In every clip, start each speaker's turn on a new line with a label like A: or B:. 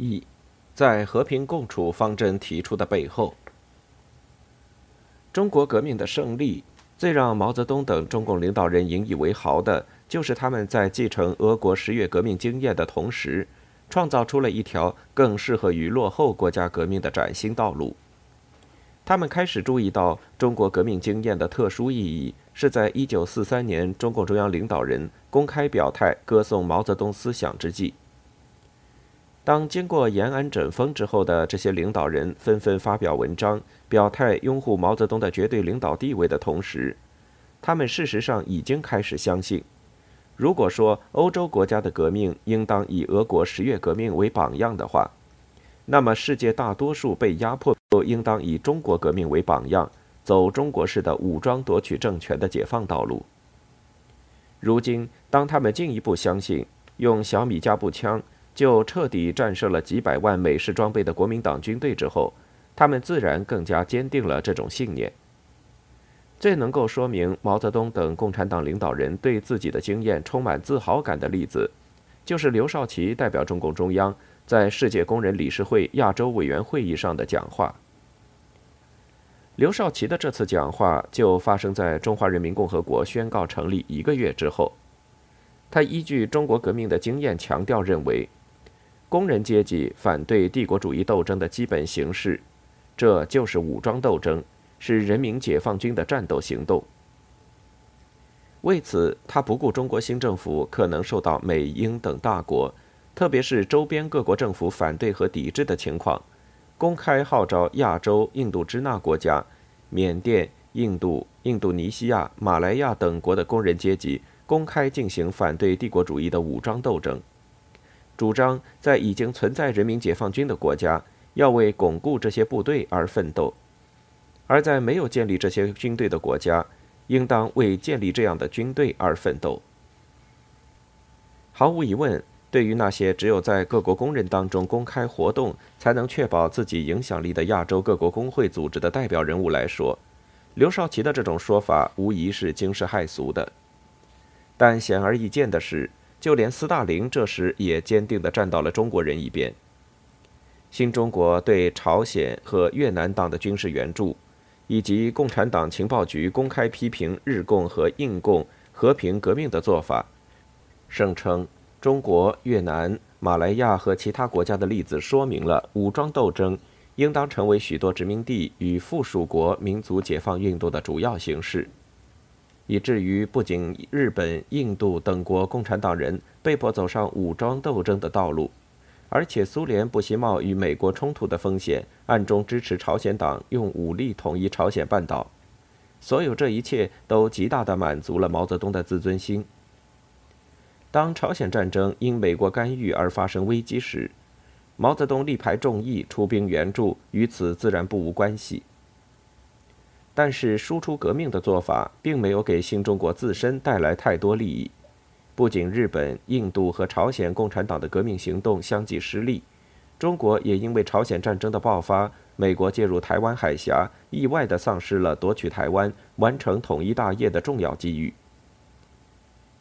A: 一，在和平共处方针提出的背后，中国革命的胜利最让毛泽东等中共领导人引以为豪的，就是他们在继承俄国十月革命经验的同时，创造出了一条更适合于落后国家革命的崭新道路。他们开始注意到中国革命经验的特殊意义，是在一九四三年中共中央领导人公开表态歌颂毛泽东思想之际。当经过延安整风之后的这些领导人纷纷发表文章，表态拥护毛泽东的绝对领导地位的同时，他们事实上已经开始相信，如果说欧洲国家的革命应当以俄国十月革命为榜样的话，那么世界大多数被压迫都应当以中国革命为榜样，走中国式的武装夺取政权的解放道路。如今，当他们进一步相信用小米加步枪。就彻底战胜了几百万美式装备的国民党军队之后，他们自然更加坚定了这种信念。最能够说明毛泽东等共产党领导人对自己的经验充满自豪感的例子，就是刘少奇代表中共中央在世界工人理事会亚洲委员会议上的讲话。刘少奇的这次讲话就发生在中华人民共和国宣告成立一个月之后，他依据中国革命的经验强调认为。工人阶级反对帝国主义斗争的基本形式，这就是武装斗争，是人民解放军的战斗行动。为此，他不顾中国新政府可能受到美英等大国，特别是周边各国政府反对和抵制的情况，公开号召亚洲印度支那国家、缅甸、印度、印度尼西亚、马来亚等国的工人阶级公开进行反对帝国主义的武装斗争。主张在已经存在人民解放军的国家，要为巩固这些部队而奋斗；而在没有建立这些军队的国家，应当为建立这样的军队而奋斗。毫无疑问，对于那些只有在各国工人当中公开活动，才能确保自己影响力的亚洲各国工会组织的代表人物来说，刘少奇的这种说法无疑是惊世骇俗的。但显而易见的是。就连斯大林这时也坚定地站到了中国人一边。新中国对朝鲜和越南党的军事援助，以及共产党情报局公开批评日共和印共和平革命的做法，声称中国、越南、马来亚和其他国家的例子说明了武装斗争应当成为许多殖民地与附属国民族解放运动的主要形式。以至于不仅日本、印度等国共产党人被迫走上武装斗争的道路，而且苏联不惜冒与美国冲突的风险，暗中支持朝鲜党用武力统一朝鲜半岛。所有这一切都极大地满足了毛泽东的自尊心。当朝鲜战争因美国干预而发生危机时，毛泽东力排众议出兵援助，与此自然不无关系。但是，输出革命的做法并没有给新中国自身带来太多利益。不仅日本、印度和朝鲜共产党的革命行动相继失利，中国也因为朝鲜战争的爆发、美国介入台湾海峡，意外地丧失了夺取台湾、完成统一大业的重要机遇。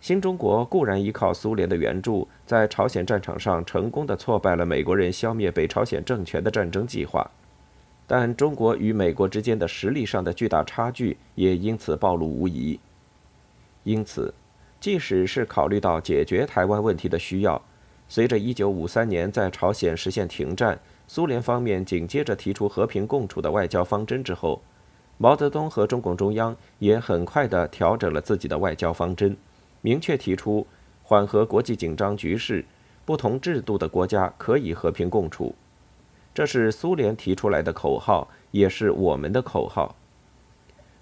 A: 新中国固然依靠苏联的援助，在朝鲜战场上成功地挫败了美国人消灭北朝鲜政权的战争计划。但中国与美国之间的实力上的巨大差距也因此暴露无遗。因此，即使是考虑到解决台湾问题的需要，随着1953年在朝鲜实现停战，苏联方面紧接着提出和平共处的外交方针之后，毛泽东和中共中央也很快地调整了自己的外交方针，明确提出缓和国际紧张局势，不同制度的国家可以和平共处。这是苏联提出来的口号，也是我们的口号。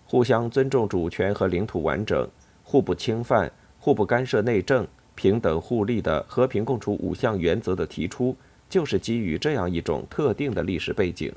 A: 互相尊重主权和领土完整，互不侵犯，互不干涉内政，平等互利的和平共处五项原则的提出，就是基于这样一种特定的历史背景。